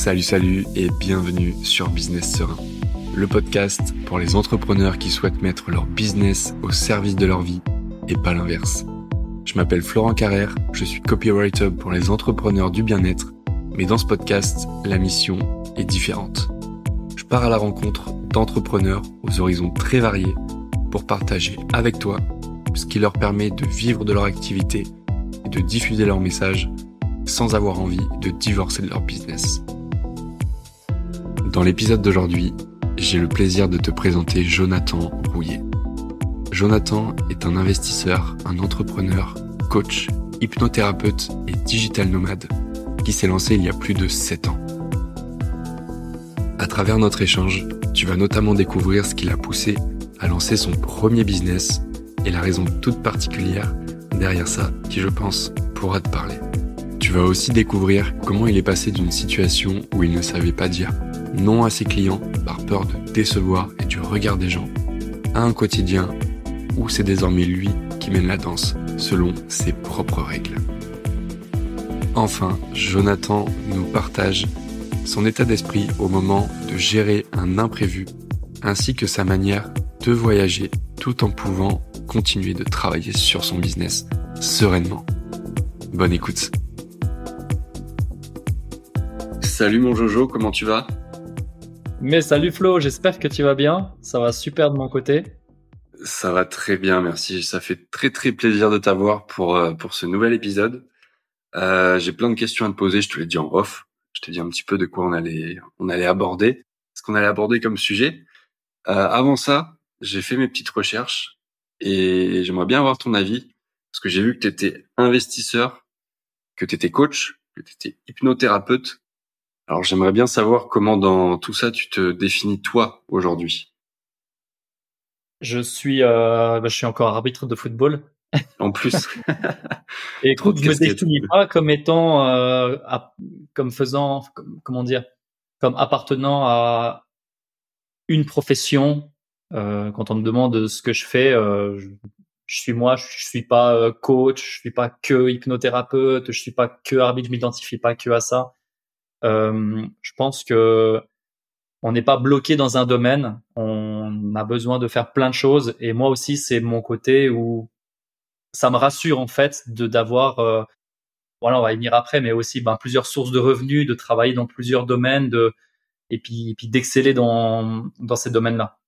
Salut, salut et bienvenue sur Business Serein, le podcast pour les entrepreneurs qui souhaitent mettre leur business au service de leur vie et pas l'inverse. Je m'appelle Florent Carrère, je suis copywriter pour les entrepreneurs du bien-être, mais dans ce podcast, la mission est différente. Je pars à la rencontre d'entrepreneurs aux horizons très variés pour partager avec toi ce qui leur permet de vivre de leur activité et de diffuser leur message sans avoir envie de divorcer de leur business. Dans l'épisode d'aujourd'hui, j'ai le plaisir de te présenter Jonathan Rouillet. Jonathan est un investisseur, un entrepreneur, coach, hypnothérapeute et digital nomade qui s'est lancé il y a plus de 7 ans. À travers notre échange, tu vas notamment découvrir ce qui l'a poussé à lancer son premier business et la raison toute particulière derrière ça qui, je pense, pourra te parler. Tu vas aussi découvrir comment il est passé d'une situation où il ne savait pas dire non à ses clients par peur de décevoir et du regard des gens, à un quotidien où c'est désormais lui qui mène la danse selon ses propres règles. Enfin, Jonathan nous partage son état d'esprit au moment de gérer un imprévu, ainsi que sa manière de voyager tout en pouvant continuer de travailler sur son business sereinement. Bonne écoute. Salut mon Jojo, comment tu vas? Mais salut Flo, j'espère que tu vas bien. Ça va super de mon côté. Ça va très bien, merci. Ça fait très très plaisir de t'avoir pour euh, pour ce nouvel épisode. Euh, J'ai plein de questions à te poser. Je te l'ai dit en off. Je t'ai dit un petit peu de quoi on allait on allait aborder, ce qu'on allait aborder comme sujet. Euh, avant ça, j'ai fait mes petites recherches et j'aimerais bien avoir ton avis parce que j'ai vu que tu étais investisseur, que tu étais coach, que tu étais hypnothérapeute alors j'aimerais bien savoir comment dans tout ça tu te définis toi aujourd'hui. Je suis, euh, bah, je suis encore arbitre de football. En plus. Et écoute, je me définis pas comme étant, euh, comme faisant, comment dire, comme appartenant à une profession. Euh, quand on me demande ce que je fais, euh, je, je, suis moi, je suis pas euh, coach, je suis pas que hypnothérapeute, je suis pas que arbitre, je m'identifie pas que à ça je pense que on n'est pas bloqué dans un domaine. On a besoin de faire plein de choses. Et moi aussi, c'est mon côté où ça me rassure en fait de d'avoir, euh, voilà, on va y venir après, mais aussi ben, plusieurs sources de revenus, de travailler dans plusieurs domaines, de et puis, et puis d'exceller dans dans ces domaines-là.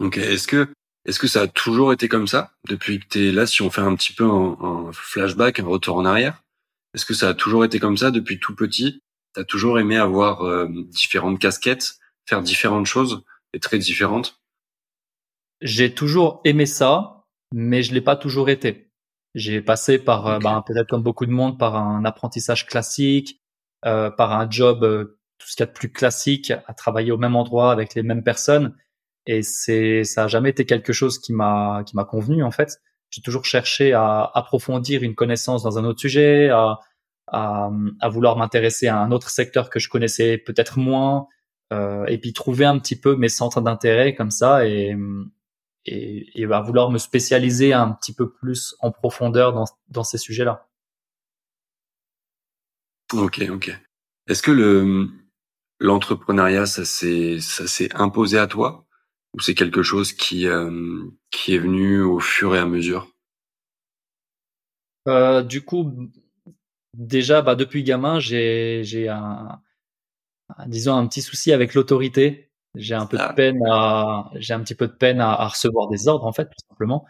Ok. Est-ce que est-ce que ça a toujours été comme ça depuis que tu es là Si on fait un petit peu un flashback, un retour en arrière, est-ce que ça a toujours été comme ça depuis tout petit? T'as toujours aimé avoir euh, différentes casquettes, faire différentes choses et très différentes? J'ai toujours aimé ça, mais je l'ai pas toujours été. J'ai passé par, euh, bah, peut-être comme beaucoup de monde, par un apprentissage classique, euh, par un job euh, tout ce qu'il y a de plus classique, à travailler au même endroit avec les mêmes personnes. Et c'est, ça a jamais été quelque chose qui m'a, qui m'a convenu en fait j'ai toujours cherché à approfondir une connaissance dans un autre sujet, à, à, à vouloir m'intéresser à un autre secteur que je connaissais peut-être moins, euh, et puis trouver un petit peu mes centres d'intérêt comme ça, et, et, et à vouloir me spécialiser un petit peu plus en profondeur dans, dans ces sujets-là. Ok, ok. Est-ce que le l'entrepreneuriat, ça s'est ça s'est imposé à toi? Ou c'est quelque chose qui euh, qui est venu au fur et à mesure? Euh, Du coup, déjà, bah, depuis gamin, j'ai j'ai un, disons un petit souci avec l'autorité. J'ai un peu de ah. peine à j'ai un petit peu de peine à, à, recevoir des ordres en fait, tout simplement.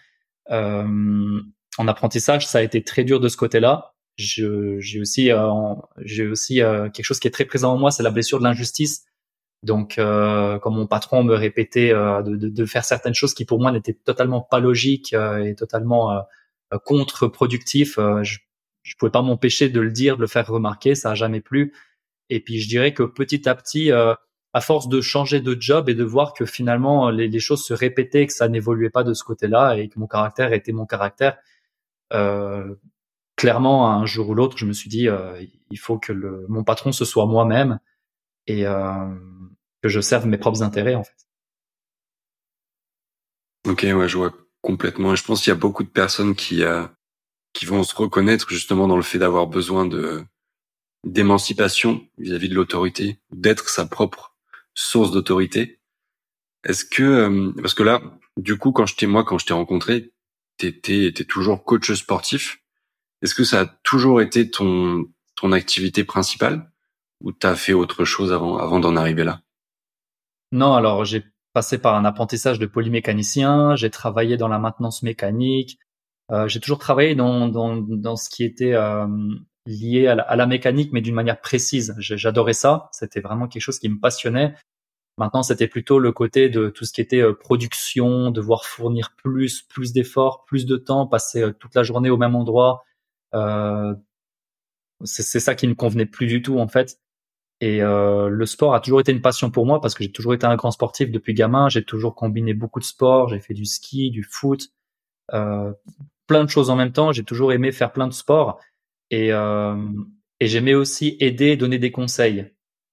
Euh, en apprentissage, ça a été très dur de ce côté-là. J'ai aussi euh, j'ai aussi euh, quelque chose qui est très présent en moi, c'est la blessure de l'injustice donc, euh, comme mon patron me répétait euh, de, de, de, faire certaines choses qui pour moi n'étaient totalement pas logiques euh, et totalement euh, contre-productifs, je, je pouvais pas m'empêcher de le dire, de le faire remarquer. Ça a jamais plu. Et puis, je dirais que petit à petit, à force de changer de job et de voir que finalement les, les choses se répétaient, que ça n'évoluait pas de ce côté-là et que mon caractère était mon caractère, clairement, un jour ou l'autre, je me suis dit, il faut que le, mon patron ce soit moi-même et euh, que je serve mes propres intérêts en fait. Ok, ouais, je vois complètement. Je pense qu'il y a beaucoup de personnes qui euh, qui vont se reconnaître justement dans le fait d'avoir besoin de d'émancipation vis-à-vis de l'autorité, d'être sa propre source d'autorité. Est-ce que euh, parce que là, du coup, quand je t'ai moi quand je t'ai rencontré, t'étais étais toujours coach sportif. Est-ce que ça a toujours été ton ton activité principale ou t'as fait autre chose avant avant d'en arriver là? Non, alors j'ai passé par un apprentissage de polymécanicien, j'ai travaillé dans la maintenance mécanique, euh, j'ai toujours travaillé dans, dans, dans ce qui était euh, lié à la, mécanique, mais d'une manière précise. J'adorais ça, c'était vraiment quelque chose qui me passionnait. Maintenant, c'était plutôt le côté de tout ce qui était euh, production, devoir fournir plus, plus d'efforts, plus de temps, passer toute la journée au même endroit. C'est ça qui ne convenait plus du tout en fait. Et euh, le sport a toujours été une passion pour moi parce que j'ai toujours été un grand sportif depuis gamin. J'ai toujours combiné beaucoup de sports. J'ai fait du ski, du foot, euh, plein de choses en même temps. J'ai toujours aimé faire plein de sports et, euh, et j'aimais aussi aider, donner des conseils.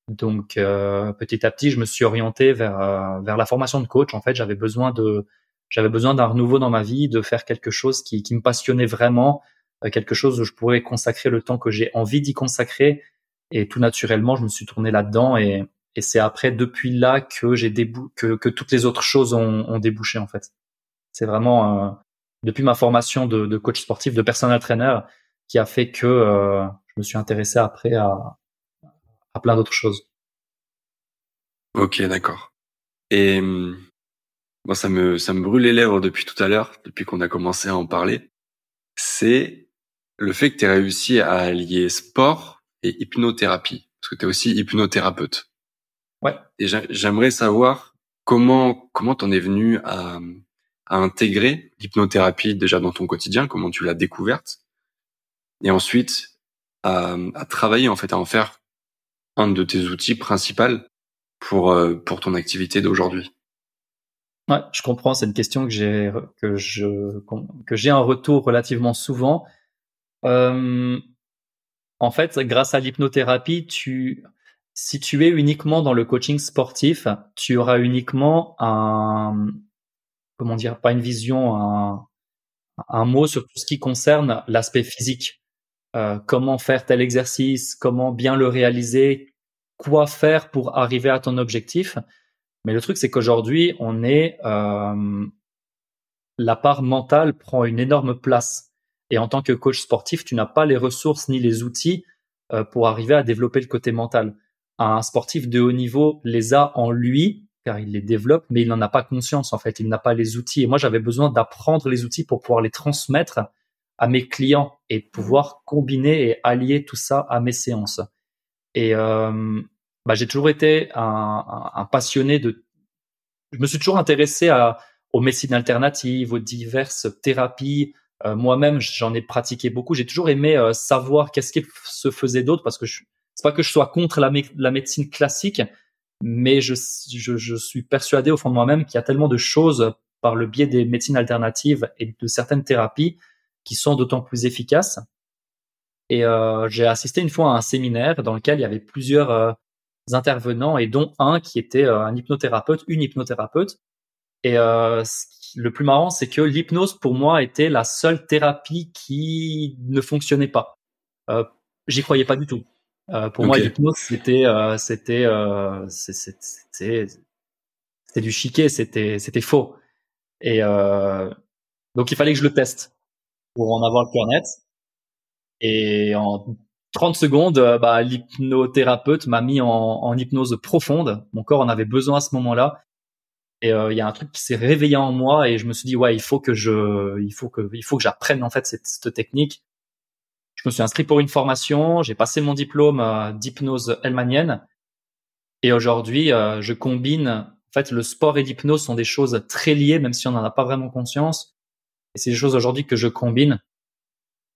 Donc euh, petit à petit, je me suis orienté vers euh, vers la formation de coach. En fait, j'avais besoin de j'avais besoin d'un renouveau dans ma vie, de faire quelque chose qui, qui me passionnait vraiment, euh, quelque chose où je pourrais consacrer le temps que j'ai envie d'y consacrer. Et tout naturellement, je me suis tourné là-dedans et, et c'est après depuis là que j'ai débou que, que toutes les autres choses ont, ont débouché en fait. C'est vraiment euh, depuis ma formation de, de, coach sportif, de personnel trainer, qui a fait que euh, je me suis intéressé après à, à plein d'autres choses. Ok, d'accord. Et moi, ça me ça me brûle les lèvres depuis tout à l'heure, depuis qu'on a commencé à en parler. C'est le fait que tu aies réussi à allier sport et hypnothérapie, parce que tu es aussi hypnothérapeute. Ouais. Et j'aimerais savoir comment comment t'en es venu à, à intégrer l'hypnothérapie déjà dans ton quotidien, comment tu l'as découverte, et ensuite à, à travailler en fait à en faire un de tes outils principaux pour euh, pour ton activité d'aujourd'hui Ouais, je comprends. C'est une question que j'ai que je que j'ai un retour relativement souvent. Euh, en fait, grâce à l'hypnothérapie, tu si tu es uniquement dans le coaching sportif, tu auras uniquement un comment dire pas une vision un un mot sur tout ce qui concerne l'aspect physique. Euh, comment faire tel exercice, comment bien le réaliser, quoi faire pour arriver à ton objectif. Mais le truc, c'est qu'aujourd'hui, on est euh, la part mentale prend une énorme place. Et en tant que coach sportif, tu n'as pas les ressources ni les outils euh, pour arriver à développer le côté mental. Un sportif de haut niveau les a en lui, car il les développe, mais il n'en a pas conscience en fait. Il n'a pas les outils. Et moi, j'avais besoin d'apprendre les outils pour pouvoir les transmettre à mes clients et pouvoir combiner et allier tout ça à mes séances. Et euh, bah, j'ai toujours été un, un, passionné de. Je me suis toujours intéressé à, aux médecines alternatives, aux diverses thérapies. Euh, Moi-même, j'en ai pratiqué beaucoup. J'ai toujours aimé euh, savoir qu'est-ce qu'il se faisait d'autre parce que je, c'est pas que je sois contre la, médecine classique, mais je, suis persuadé au fond de moi-même qu'il y a tellement de choses par le biais des médecines alternatives et de certaines thérapies qui sont d'autant plus efficaces. Et euh, j'ai assisté une fois à un séminaire dans lequel il y avait plusieurs intervenants et dont un qui était un hypnothérapeute, une hypnothérapeute. Et euh, le plus marrant, c'est que l'hypnose pour moi était la seule thérapie qui ne fonctionnait pas. Euh, J'y croyais pas du tout. Euh, pour moi, l'hypnose c'était c'était c'était c'était du chiquet, c'était c'était faux. Et donc il fallait que je le teste pour en avoir le cœur net. Et en 30 secondes, euh, bah, l'hypnothérapeute m'a mis en, en, hypnose profonde. Mon corps en avait besoin à ce moment-là. Et euh, il y a un truc qui s'est réveillé en moi et je me suis dit ouais il faut que je il faut que il faut que j'apprenne en fait cette, cette, technique. Je me suis inscrit pour une formation, j'ai passé mon diplôme euh, d'hypnose helmanienne et aujourd'hui je combine en fait le sport et l'hypnose sont des choses très liées même si on n'en a pas vraiment conscience. Et c'est des choses aujourd'hui que je combine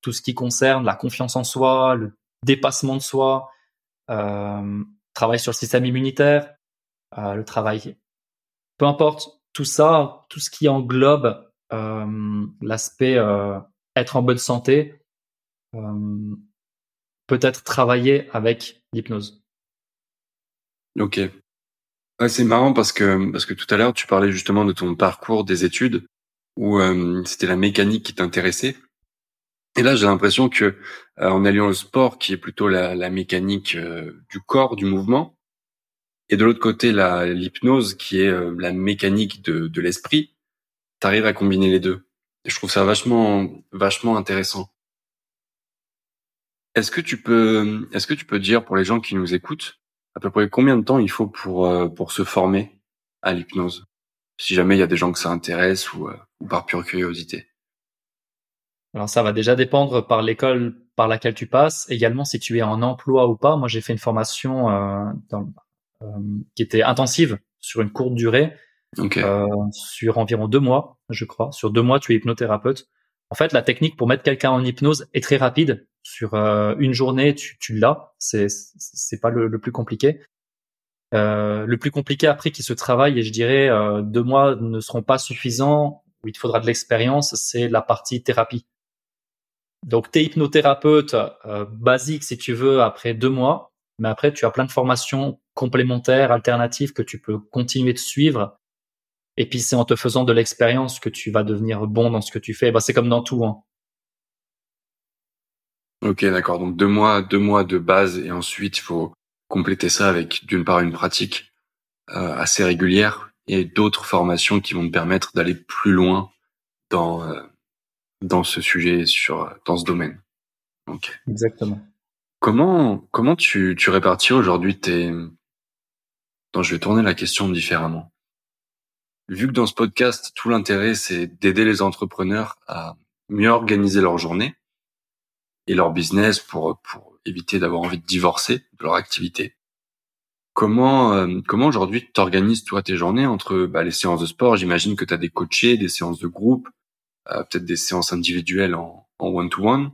tout ce qui concerne la confiance en soi, le dépassement de soi, euh, travail sur le système immunitaire, euh, le travail, peu importe, tout ça, tout ce qui englobe euh, l'aspect euh, être en bonne santé, euh, peut-être travailler avec l'hypnose. Ok. C'est marrant parce que parce que tout à l'heure tu parlais justement de ton parcours des études où c'était la mécanique qui t'intéressait Et là, j'ai l'impression que en alliant le sport, qui est plutôt la, la mécanique du corps, du mouvement, et de l'autre côté la l'hypnose, qui est la mécanique de, de l'esprit, tu arrives à combiner les deux. Je trouve ça vachement vachement intéressant. Est-ce que tu peux est-ce que tu peux dire pour les gens qui nous écoutent à peu près combien de temps il faut pour pour se former à l'hypnose? Si jamais il y a des gens que ça intéresse ou, ou par pure curiosité alors ça va déjà dépendre par l'école par laquelle tu passes, également si tu es en emploi ou pas. Moi j'ai fait une formation euh, dans, euh, qui était intensive sur une courte durée, euh, sur environ deux mois, je crois. Sur deux mois, tu es hypnothérapeute. En fait, la technique pour mettre quelqu'un en hypnose est très rapide. Sur euh, une journée, tu, tu l'as. C'est c'est pas le, le, plus compliqué. Euh, le plus compliqué après qui se travaille, et je dirais euh, deux mois ne seront pas suffisants, où il te faudra de l'expérience, c'est la partie thérapie. Donc, tu es hypnothérapeute euh, basique, si tu veux, après deux mois. Mais après, tu as plein de formations complémentaires, alternatives que tu peux continuer de suivre. Et puis, c'est en te faisant de l'expérience que tu vas devenir bon dans ce que tu fais. Bah, c'est comme dans tout. Hein. Ok, d'accord. Donc, deux mois, deux mois de base. Et ensuite, il faut compléter ça avec, d'une part, une pratique euh, assez régulière et d'autres formations qui vont te permettre d'aller plus loin dans... Euh, dans ce sujet, sur dans ce domaine. Ok. Exactement. Comment comment tu tu répartis aujourd'hui tes donc je vais tourner la question différemment. Vu que dans ce podcast, tout l'intérêt c'est d'aider les entrepreneurs à mieux organiser leur journée et leur business pour pour éviter d'avoir envie de divorcer de leur activité. Comment euh, comment aujourd'hui t'organises toi tes journées entre bah, les séances de sport, j'imagine que tu as des coachés, des séances de groupe, euh, peut-être des séances individuelles en one-to-one,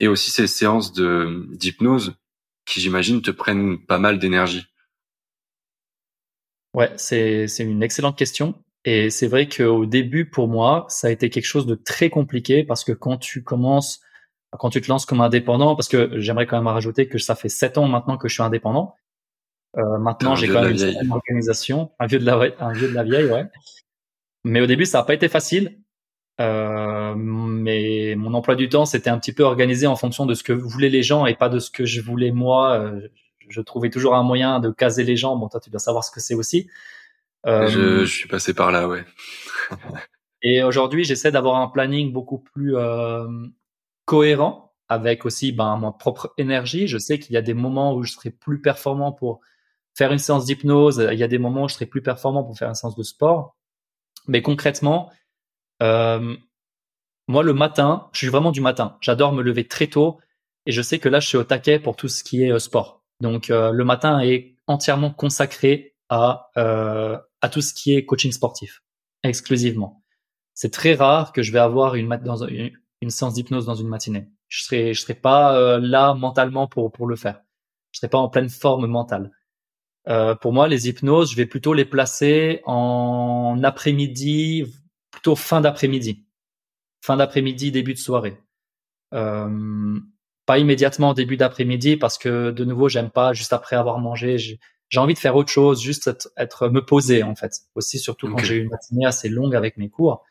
et aussi ces séances d'hypnose qui, j'imagine, te prennent pas mal d'énergie. Ouais, c'est c'est une excellente question. Et c'est vrai qu'au début, pour moi, ça a été quelque chose de très compliqué parce que quand tu commences, quand tu te lances comme indépendant, parce que j'aimerais quand même rajouter que ça fait sept ans maintenant que je suis indépendant. Euh, maintenant, j'ai quand même une organisation, un vieux de la, un vieux de la vieille, ouais. Mais au début, ça n'a pas été facile euh, mais mon emploi du temps, c'était un petit peu organisé en fonction de ce que voulaient les gens et pas de ce que je voulais moi. Je trouvais toujours un moyen de caser les gens. Bon, toi, tu dois savoir ce que c'est aussi. Euh, je, je, suis passé par là, ouais. et aujourd'hui, j'essaie d'avoir un planning beaucoup plus euh, cohérent avec aussi ben, ma propre énergie. Je sais qu'il y a des moments où je serai plus performant pour faire une séance d'hypnose. Il y a des moments où je serai plus performant pour faire une séance de sport. Mais concrètement, euh, moi, le matin, je suis vraiment du matin. J'adore me lever très tôt et je sais que là, je suis au taquet pour tout ce qui est sport. Donc, euh, le matin est entièrement consacré à euh, à tout ce qui est coaching sportif, exclusivement. C'est très rare que je vais avoir une, une, séance d'hypnose dans une matinée. Je serai je serai pas là mentalement pour pour le faire. Je serai pas en pleine forme mentale. Euh, pour moi, les hypnoses, je vais plutôt les placer en après-midi, plutôt fin d'après-midi. Fin d'après-midi, début de soirée. Euh, pas immédiatement début d'après-midi parce que de nouveau, j'aime pas juste après avoir mangé. J'ai envie de faire autre chose, juste être, me poser en fait. Aussi surtout quand j'ai une matinée assez longue avec mes cours.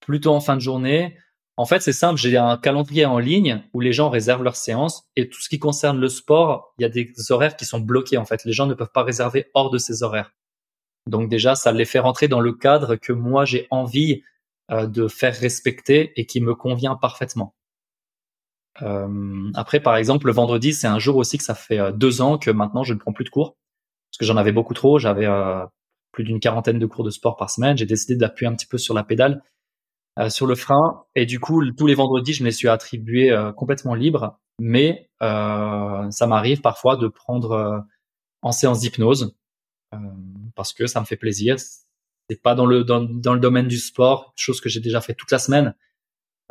Plutôt en fin de journée. En fait, c'est simple. J'ai un calendrier en ligne où les gens réservent leurs séances et tout ce qui concerne le sport, il y a des horaires qui sont bloqués en fait. Les gens ne peuvent pas réserver hors de ces horaires. Donc déjà, ça les fait rentrer dans le cadre que moi j'ai envie euh, de faire respecter et qui me convient parfaitement. Euh, après, par exemple, le vendredi, c'est un jour aussi que ça fait euh, deux ans que maintenant je ne prends plus de cours parce que j'en avais beaucoup trop. J'avais plus d'une quarantaine de cours de sport par semaine. J'ai décidé d'appuyer un petit peu sur la pédale, sur le frein, et du coup, tous les vendredis, je me les suis attribués complètement libres. Mais ça m'arrive parfois de prendre en séance d'hypnose euh, parce que ça me fait plaisir. C'est pas dans le dans, dans, le domaine du sport, chose que j'ai déjà fait toute la semaine.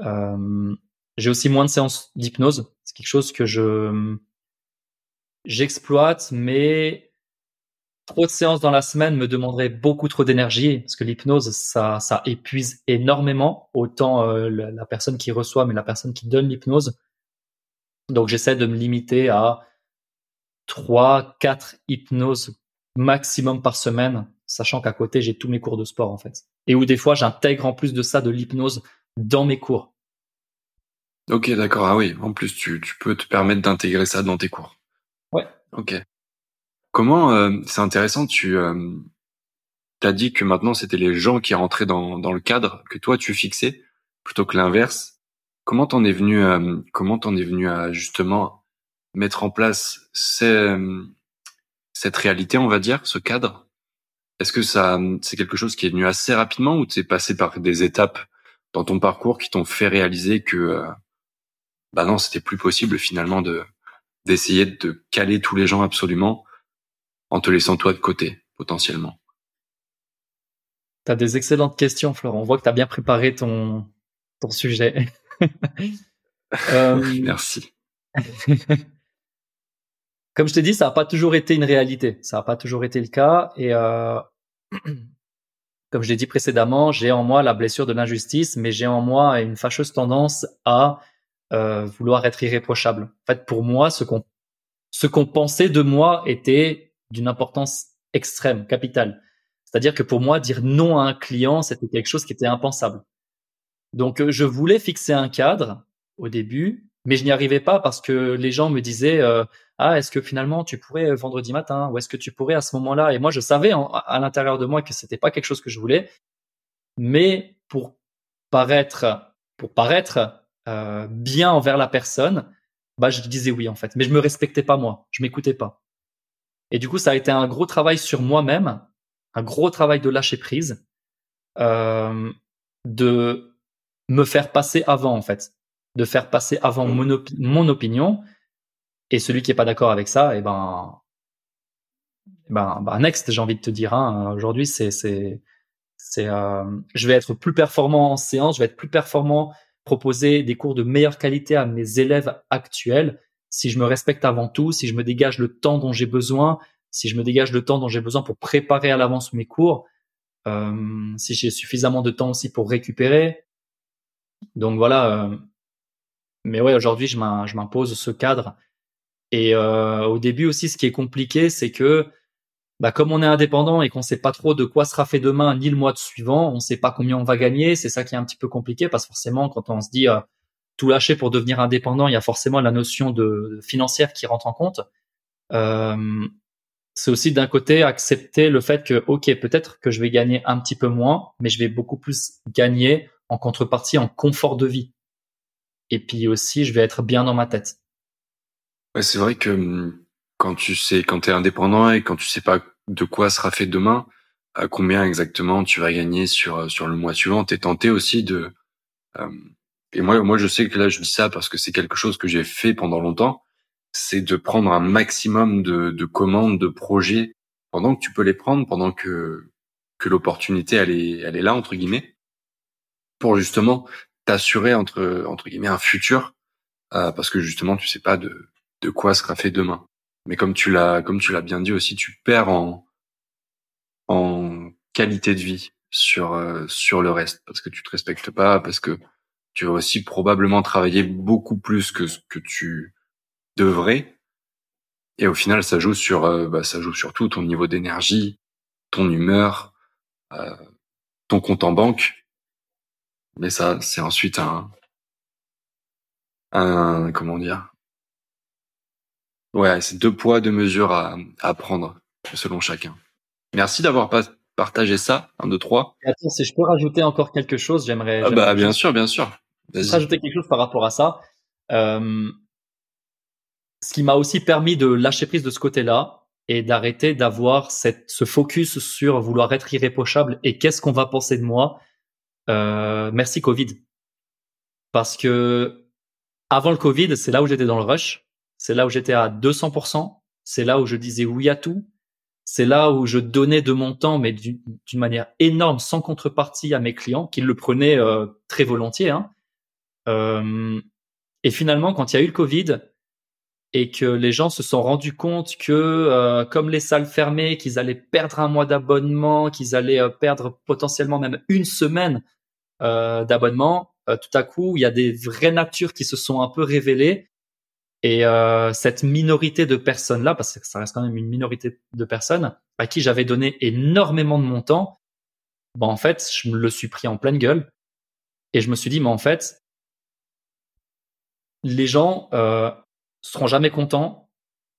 Euh, j'ai aussi moins de séances d'hypnose. C'est quelque chose que je j'exploite, mais trop de séances dans la semaine me demanderait beaucoup trop d'énergie parce que l'hypnose ça épuise énormément autant euh, la, personne qui reçoit mais la personne qui donne l'hypnose. Donc j'essaie de me limiter à trois, quatre hypnoses maximum par semaine, sachant qu'à côté j'ai tous mes cours de sport en fait. Et où des fois j'intègre en plus de ça de l'hypnose dans mes cours. Ok, d'accord. Ah oui, en plus, tu, tu peux te permettre d'intégrer ça dans tes cours. Ouais. Ok. Comment, euh, c'est intéressant, tu euh, as dit que maintenant c'était les gens qui rentraient dans, dans le cadre que toi tu fixais plutôt que l'inverse. Comment t'en es venu, euh, comment t'en es venu à justement mettre en place ces, cette réalité, on va dire, ce cadre? Est-ce que ça, c'est quelque chose qui est venu assez rapidement ou t'es passé par des étapes dans ton parcours qui t'ont fait réaliser que euh, bah non, c'était plus possible finalement de d'essayer de caler tous les gens absolument en te laissant toi de côté potentiellement. Tu as des excellentes questions, Florent. On voit que tu as bien préparé ton ton sujet. euh... Merci. Comme je t'ai dit, ça n'a pas toujours été une réalité. Ça n'a pas toujours été le cas. Et euh... comme je l'ai dit précédemment, j'ai en moi la blessure de l'injustice, mais j'ai en moi une fâcheuse tendance à euh, vouloir être irréprochable. En fait, pour moi, ce qu'on ce qu'on pensait de moi était d'une importance extrême, capitale. C'est-à-dire que pour moi, dire non à un client, c'était quelque chose qui était impensable. Donc, euh, je voulais fixer un cadre au début, mais je n'y arrivais pas parce que les gens me disaient euh, ah est-ce que finalement tu pourrais vendredi matin ou est-ce que tu pourrais à ce moment-là? Et moi je savais à l'intérieur de moi que c'était pas quelque chose que je voulais mais pour paraître pour paraître euh, bien envers la personne bah je disais oui en fait. Mais je me respectais pas moi. Je m'écoutais pas. Et du coup ça a été un gros travail sur moi-même un gros travail de lâcher prise euh, de me faire passer avant en fait. De faire passer avant mon, mon opinion. Et celui qui est pas d'accord avec ça, et eh ben, eh ben, ben, next, j'ai envie de te dire. Hein, Aujourd'hui, c'est, c'est, c'est, euh, je vais être plus performant en séance, je vais être plus performant, proposer des cours de meilleure qualité à mes élèves actuels. Si je me respecte avant tout, si je me dégage le temps dont j'ai besoin, si je me dégage le temps dont j'ai besoin pour préparer à l'avance mes cours, euh, si j'ai suffisamment de temps aussi pour récupérer. Donc voilà. Euh, mais ouais, aujourd'hui, je m'impose ce cadre et euh, au début aussi, ce qui est compliqué, c'est que bah, comme on est indépendant et qu'on sait pas trop de quoi sera fait demain ni le mois suivant, on sait pas combien on va gagner. C'est ça qui est un petit peu compliqué parce que forcément, quand on se dit euh, tout lâcher pour devenir indépendant, il y a forcément la notion de, financière qui rentre en compte. Euh, c'est aussi d'un côté accepter le fait que ok, peut-être que je vais gagner un petit peu moins, mais je vais beaucoup plus gagner en contrepartie en confort de vie. Et puis aussi, je vais être bien dans ma tête. Ouais, c'est vrai que hum, quand tu sais, quand t'es indépendant et quand tu sais pas de quoi sera fait demain, à combien exactement tu vas gagner sur euh, sur le mois suivant, t'es tenté aussi de. Hum, et moi, moi, je sais que là, je dis ça parce que c'est quelque chose que j'ai fait pendant longtemps. C'est de prendre un maximum de, de commandes, de projets pendant que tu peux les prendre, pendant que que l'opportunité elle est elle est là entre guillemets, pour justement t'assurer entre entre guillemets un futur, euh, parce que justement tu sais pas de de quoi sera fait demain. Mais comme tu l'as, comme tu l'as bien dit aussi, tu perds en, en qualité de vie sur, euh, sur le reste parce que tu te respectes pas, parce que tu vas aussi probablement travailler beaucoup plus que ce que tu devrais. Et au final, ça joue sur, euh, bah, ça joue sur tout ton niveau d'énergie, ton humeur, euh, ton compte en banque. Mais ça, c'est ensuite un, un, comment dire, Ouais, c'est deux poids, deux mesures à, à prendre selon chacun. Merci d'avoir partagé ça, un, deux, trois. attends, si je peux rajouter encore quelque chose, j'aimerais. Ah bah bien sûr, bien sûr. Rajouter quelque chose par rapport à ça. Euh, ce qui m'a aussi permis de lâcher prise de ce côté-là et d'arrêter d'avoir cette ce focus sur vouloir être irréprochable et qu'est-ce qu'on va penser de moi. Euh, merci Covid, parce que avant le Covid, c'est là où j'étais dans le rush c'est là où j'étais à 200%. C'est là où je disais oui à tout. C'est là où je donnais de mon temps, mais d'une manière énorme, sans contrepartie à mes clients, qui le prenaient euh, très volontiers. Hein. Euh, et finalement, quand il y a eu le Covid et que les gens se sont rendus compte que, euh, comme les salles fermées, qu'ils allaient perdre un mois d'abonnement, qu'ils allaient perdre potentiellement même une semaine d'abonnement, tout à coup, il y a des vraies natures qui se sont un peu révélées et euh, cette minorité de personnes-là, parce que ça reste quand même une minorité de personnes, à qui j'avais donné énormément de mon temps, ben en fait, je me le suis pris en pleine gueule. Et je me suis dit, mais en fait, les gens euh, seront jamais contents.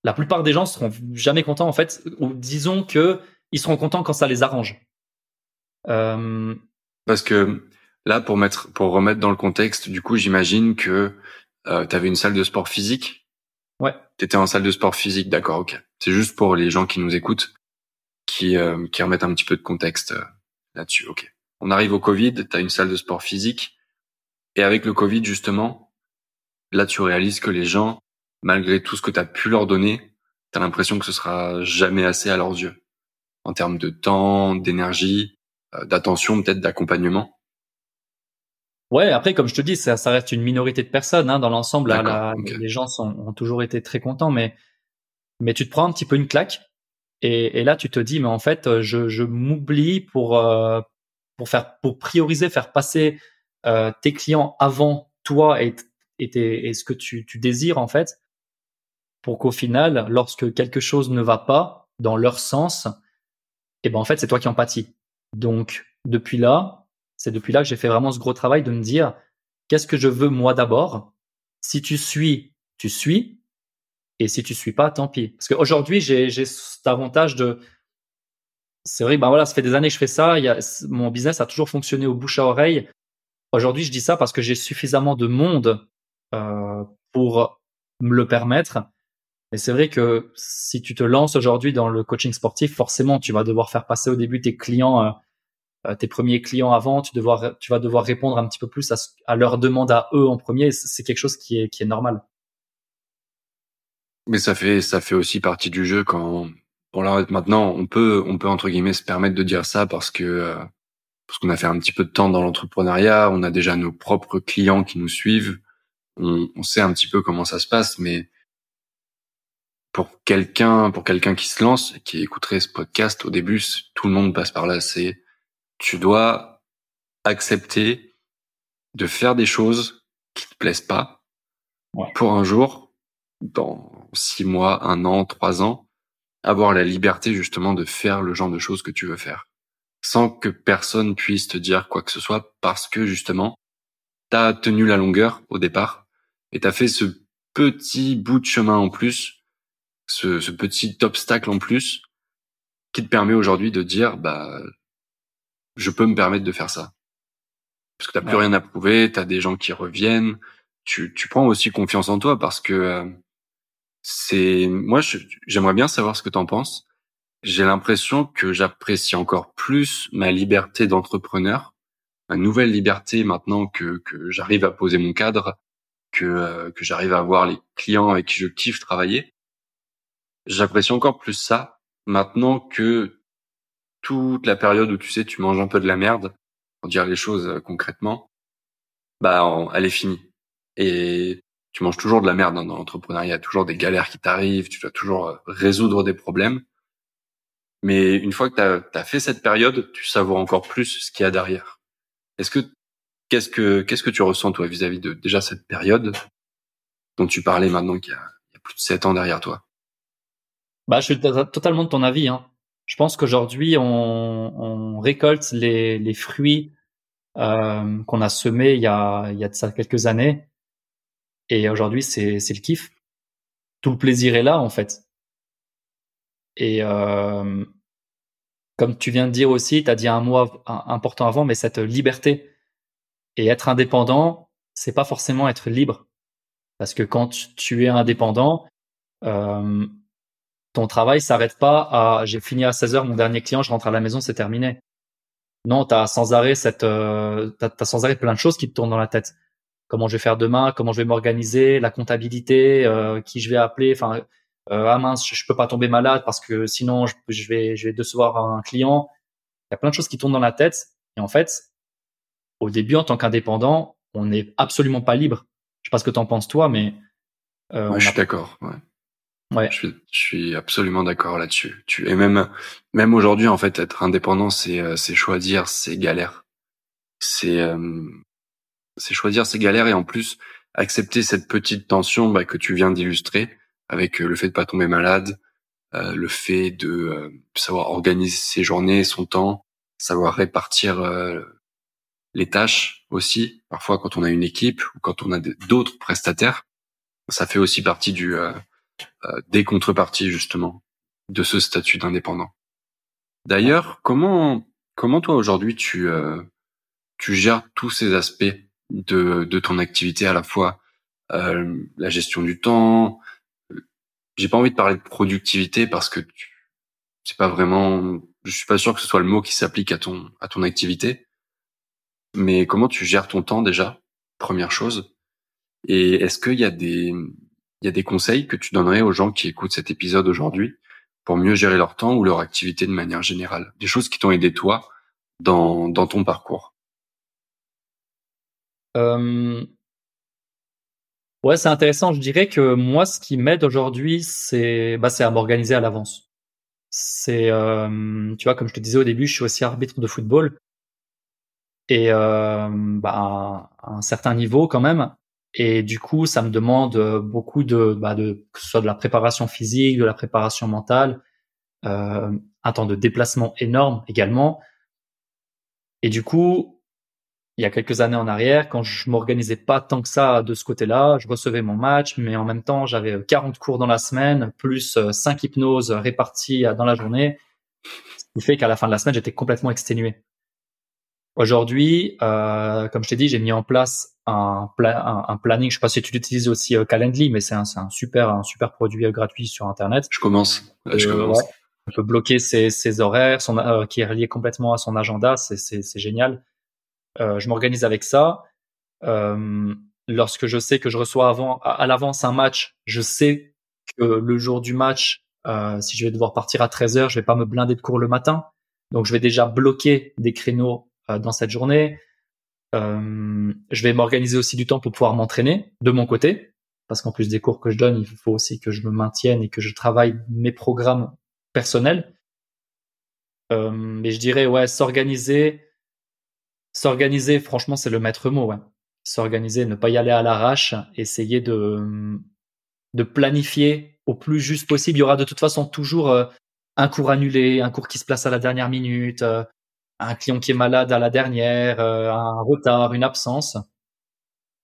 La plupart des gens seront jamais contents en fait, ou disons que ils seront contents quand ça les arrange. Euh... Parce que là, pour mettre, pour remettre dans le contexte, du coup, j'imagine que euh, tu avais une salle de sport physique? Ouais. Tu étais en salle de sport physique, d'accord, ok. C'est juste pour les gens qui nous écoutent, qui, euh, qui remettent un petit peu de contexte euh, là-dessus, ok. On arrive au Covid, tu as une salle de sport physique, et avec le Covid, justement, là, tu réalises que les gens, malgré tout ce que tu as pu leur donner, tu as l'impression que ce sera jamais assez à leurs yeux, en termes de temps, d'énergie, euh, d'attention, peut-être d'accompagnement. Ouais, après, comme je te dis, ça, ça reste une minorité de personnes. Hein, dans l'ensemble, les gens sont, ont toujours été très contents, mais mais tu te prends un petit peu une claque, et, et là, tu te dis, mais en fait, je, je m'oublie pour euh, pour faire pour prioriser, faire passer euh, tes clients avant toi et et, et ce que tu, tu désires en fait, pour qu'au final, lorsque quelque chose ne va pas dans leur sens, et eh ben en fait, c'est toi qui en pâtis. Donc depuis là, c'est depuis là que j'ai fait vraiment ce gros travail de me dire qu'est-ce que je veux moi d'abord? Si tu suis, tu suis. Et si tu suis pas, tant pis. Parce qu'aujourd'hui, j'ai, cet avantage de, c'est vrai, ben voilà, ça fait des années que je fais ça. Mon business a toujours fonctionné au bouche à oreille. Aujourd'hui, je dis ça parce que j'ai suffisamment de monde euh, pour me le permettre. Mais c'est vrai que si tu te lances aujourd'hui dans le coaching sportif, forcément, tu vas devoir faire passer au début tes clients euh, tes premiers clients avant, tu, devoir, tu vas devoir répondre un petit peu plus à, à leur demande à eux en premier. C'est quelque chose qui est, qui est normal. Mais ça fait, ça fait aussi partie du jeu quand, bon là maintenant, on peut, on peut entre guillemets se permettre de dire ça parce que, euh, parce qu'on a fait un petit peu de temps dans l'entrepreneuriat, on a déjà nos propres clients qui nous suivent, on, on sait un petit peu comment ça se passe, mais pour quelqu'un, pour quelqu'un qui se lance, qui écouterait ce podcast au début, tout le monde passe par là. C'est tu dois accepter de faire des choses qui te plaisent pas pour un jour, dans six mois, un an, trois ans, avoir la liberté justement de faire le genre de choses que tu veux faire, sans que personne puisse te dire quoi que ce soit, parce que justement, t'as tenu la longueur au départ et t'as fait ce petit bout de chemin en plus, ce, ce petit obstacle en plus, qui te permet aujourd'hui de dire, bah, je peux me permettre de faire ça. Parce que t'as plus rien à prouver, t'as des gens qui reviennent, tu, tu prends aussi confiance en toi parce que euh, c'est moi j'aimerais bien savoir ce que t'en penses. J'ai l'impression que j'apprécie encore plus ma liberté d'entrepreneur, ma nouvelle liberté maintenant que que j'arrive à poser mon cadre, que euh, que j'arrive à avoir les clients avec qui je kiffe travailler. J'apprécie encore plus ça maintenant que toute la période où tu sais tu manges un peu de la merde, pour dire les choses euh, concrètement, bah elle est finie. Et tu manges toujours de la merde hein, dans l'entrepreneuriat, y toujours des galères qui t'arrivent, tu dois toujours euh, résoudre des problèmes. Mais une fois que tu as, fait cette période, tu savoures encore plus ce qu'il y a derrière. Est-ce que qu'est-ce que qu'est-ce que tu ressens toi vis-à-vis de déjà cette période dont tu parlais maintenant qu'il y, a, plus de sept ans derrière toi? Bah, je suis totalement de ton avis. Hein je pense qu'aujourd'hui, on, on, récolte les, les fruits euh, qu'on a semés il y a, il y a de ça quelques années. Et aujourd'hui, c'est, le kiff. Tout le plaisir est là, en fait. Et euh, comme tu viens de dire aussi, tu as dit un mot important avant, mais cette liberté. Et être indépendant, c'est pas forcément être libre. Parce que quand tu es indépendant, euh, ton travail s'arrête pas à j'ai fini à 16 heures mon dernier client, je rentre à la maison, c'est terminé. Non, tu as sans arrêt cette euh, t'as, sans arrêt plein de choses qui te tournent dans la tête. Comment je vais faire demain, comment je vais m'organiser, la comptabilité, euh, qui je vais appeler, enfin euh, ah mince, je, peux pas tomber malade parce que sinon je, je vais je vais décevoir un client. Il y a plein de choses qui tournent dans la tête et en fait, au début en tant qu'indépendant, on n'est absolument pas libre. Je sais pas ce que t'en penses toi, mais euh, je suis d'accord. Ouais. Ouais. Je suis, je suis absolument d'accord là-dessus. Tu et même même aujourd'hui en fait être indépendant c'est euh, c'est choisir c'est galère. C'est euh, c'est choisir c'est galère et en plus accepter cette petite tension bah, que tu viens d'illustrer avec euh, le fait de pas tomber malade, euh, le fait de savoir organiser ses journées, son temps, savoir répartir les tâches aussi. Parfois quand on a une équipe ou quand on a d'autres prestataires, ça fait aussi partie du euh, euh, des contreparties justement de ce statut d'indépendant. D'ailleurs, comment comment toi aujourd'hui tu euh, tu gères tous ces aspects de de ton activité à la fois la gestion du temps. J'ai pas envie de parler de productivité parce que c'est pas vraiment. Je suis pas sûr que ce soit le mot qui s'applique à ton à ton activité. Mais comment tu gères ton temps déjà? Première chose. Et est-ce qu'il y a des, il y a des conseils que tu donnerais aux gens qui écoutent cet épisode aujourd'hui pour mieux gérer leur temps ou leur activité de manière générale? Des choses qui t'ont aidé toi dans, ton parcours euh... Ouais, c'est intéressant. Je dirais que moi, ce qui m'aide aujourd'hui, c'est bah, à m'organiser à l'avance. C'est, euh, tu vois, comme je te disais au début, je suis aussi arbitre de football et euh, bah, à un certain niveau quand même. Et du coup, ça me demande euh, beaucoup de, bah de que ce soit de la préparation physique, de la préparation mentale, euh, un temps de déplacement énorme également. Et du coup, il y a quelques années en arrière, quand je m'organisais pas tant que ça de ce côté-là, je recevais mon match, mais en même temps, j'avais 40 cours dans la semaine, plus 5 hypnoses réparties dans la journée, ce qui fait qu'à la fin de la semaine, j'étais complètement exténué. Aujourd'hui, euh, comme je t'ai dit, j'ai mis en place un, un, planning. Je sais pas si tu l'utilises aussi euh, Calendly, mais c'est un, un, super, un super produit euh, gratuit sur Internet. Je commence. je commence. On peut bloquer ses, ses horaires, son, qui est relié complètement à son agenda. C'est génial. je m'organise avec ça. lorsque je sais que je reçois avant, à, l'avance un match, je sais que le jour du match, si je vais devoir partir à 13 heures, je vais pas me blinder de cours le matin. Donc, je vais déjà bloquer des créneaux euh, dans cette journée. Euh, je vais m'organiser aussi du temps pour pouvoir m'entraîner de mon côté, parce qu'en plus des cours que je donne, il faut aussi que je me maintienne et que je travaille mes programmes personnels. Euh, mais je dirais ouais, s'organiser, s'organiser. Franchement, c'est le maître mot. Ouais. S'organiser, ne pas y aller à l'arrache, essayer de de planifier au plus juste possible. Il y aura de toute façon toujours un cours annulé, un cours qui se place à la dernière minute, un client qui est malade à la dernière, euh, un retard, une absence.